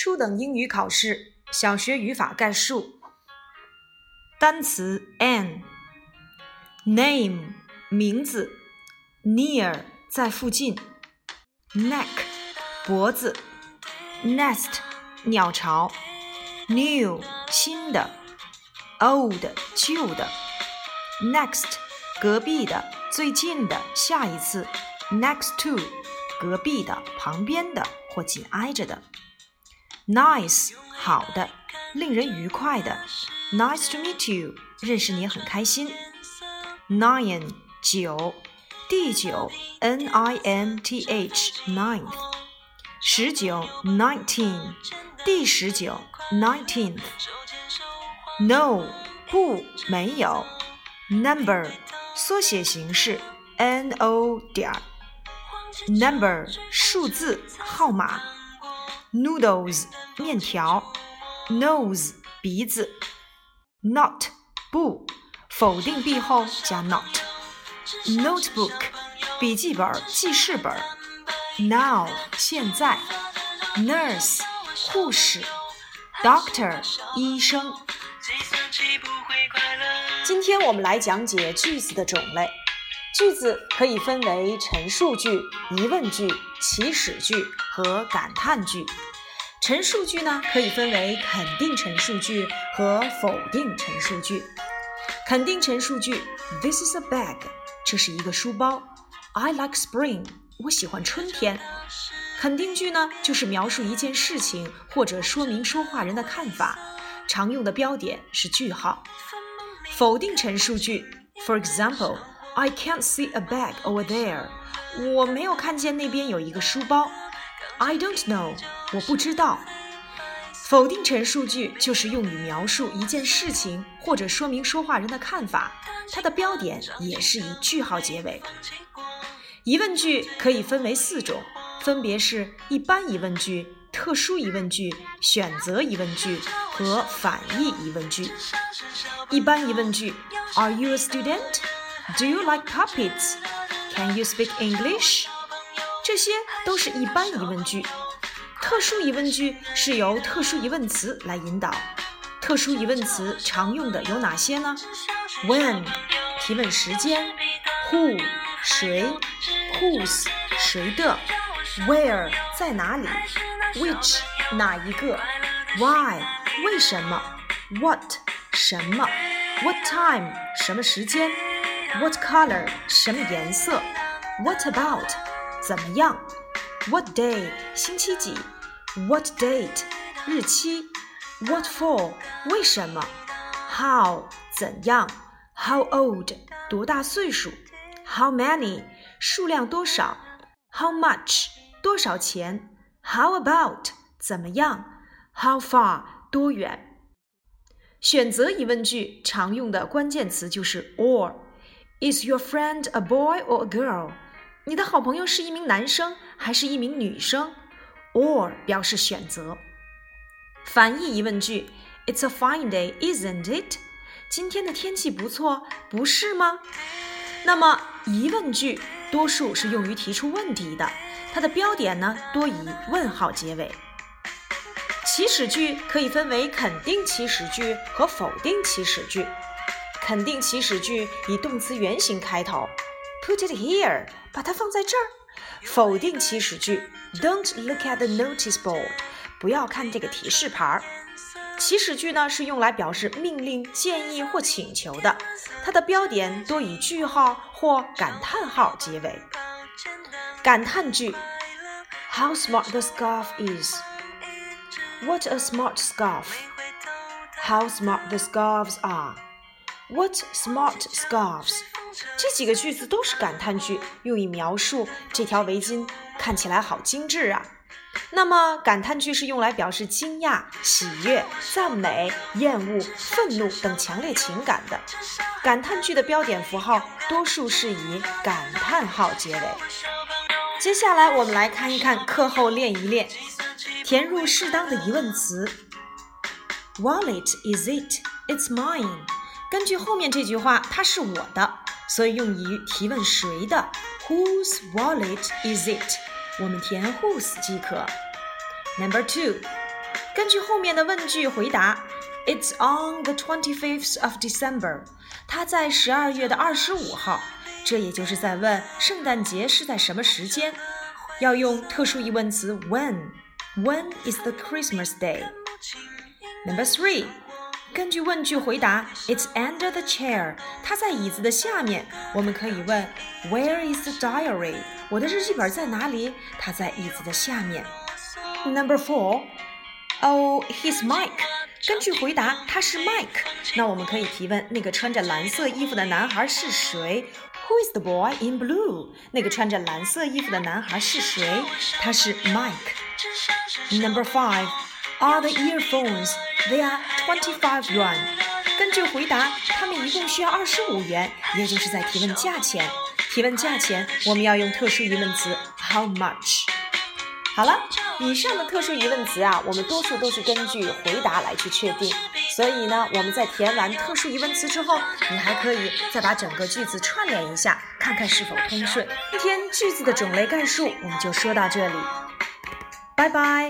初等英语考试，小学语法概述。单词 an，name 名字，near。在附近，neck。脖子，nest。鸟巢，new。新的，old。旧的，next。隔壁的。最近的。下一次，next to 隔壁的。旁边的。或紧挨着的。Nice，好的，令人愉快的。Nice to meet you，认识你很开心。Nine，九，第九，N I N T H，ninth。十九，nineteen，第十九，nineteenth。No，不，没有。Number，缩写形式，N O 点 Number，数字，号码。Noodles 面条，nose 鼻子，not 不否定 be 后加 not，notebook 笔记本记事本，now 现在，nurse 护士，doctor 医生。今天我们来讲解句子的种类。句子可以分为陈述句、疑问句、祈使句和感叹句。陈述句呢，可以分为肯定陈述句和否定陈述句。肯定陈述句：This is a bag，这是一个书包。I like spring，我喜欢春天。肯定句呢，就是描述一件事情或者说明说话人的看法，常用的标点是句号。否定陈述句：For example。I can't see a bag over there. 我没有看见那边有一个书包。I don't know. 我不知道。否定陈述句就是用于描述一件事情或者说明说话人的看法，它的标点也是以句号结尾。疑问句可以分为四种，分别是一般疑问句、特殊疑问句、选择疑问句和反义疑问句。一般疑问句：Are you a student? Do you like puppets? Can you speak English? 这些都是一般疑问句。特殊疑问句是由特殊疑问词来引导。特殊疑问词常用的有哪些呢？When 提问时间，Who 谁，Whose 谁的，Where 在哪里，Which 哪一个，Why 为什么，What 什么，What time 什么时间。 What color？什么颜色？What about？怎么样？What day？星期几？What date？日期？What for？为什么？How？怎样？How old？多大岁数？How many？数量多少？How much？多少钱？How about？怎么样？How far？多远？选择疑问句常用的关键词就是 or。 Is your friend a boy or a girl？你的好朋友是一名男生还是一名女生？Or 表示选择。反义疑问句：It's a fine day, isn't it？今天的天气不错，不是吗？那么疑问句多数是用于提出问题的，它的标点呢多以问号结尾。祈使句可以分为肯定祈使句和否定祈使句。肯定祈使句以动词原形开头，Put it here，把它放在这儿。否定祈使句，Don't look at the notice board，不要看这个提示牌儿。祈使句呢是用来表示命令、建议或请求的，它的标点多以句号或感叹号结尾。感叹句，How smart the scarf is！What a smart scarf！How smart the scarves are！What smart scarves！这几个句子都是感叹句，用以描述这条围巾看起来好精致啊。那么，感叹句是用来表示惊讶、喜悦、赞美、厌恶、愤怒等强烈情感的。感叹句的标点符号多数是以感叹号结尾。接下来，我们来看一看课后练一练，填入适当的疑问词。Wallet is it? It's mine. 根据后面这句话，它是我的，所以用于提问谁的。Whose wallet is it？我们填 whose 即可。Number two， 根据后面的问句回答：It's on the twenty-fifth of December。它在十二月的二十五号。这也就是在问圣诞节是在什么时间。要用特殊疑问词 when。When is the Christmas day? Number three， 根据问句回答，It's under the chair。它在椅子的下面。我们可以问，Where is the diary？我的日记本在哪里？它在椅子的下面。Number four，Oh, he's Mike。根据回答，他是 Mike。那我们可以提问，那个穿着蓝色衣服的男孩是谁？Who is the boy in blue？那个穿着蓝色衣服的男孩是谁？他是 Mike。Number five Are the earphones. They are twenty-five yuan. 根据回答，他们一共需要二十五元，也就是在提问价钱。提问价钱，我们要用特殊疑问词 how much。好了，以上的特殊疑问词啊，我们多数都是根据回答来去确定。所以呢，我们在填完特殊疑问词之后，你还可以再把整个句子串联一下，看看是否通顺。今天句子的种类概述我们就说到这里，拜拜。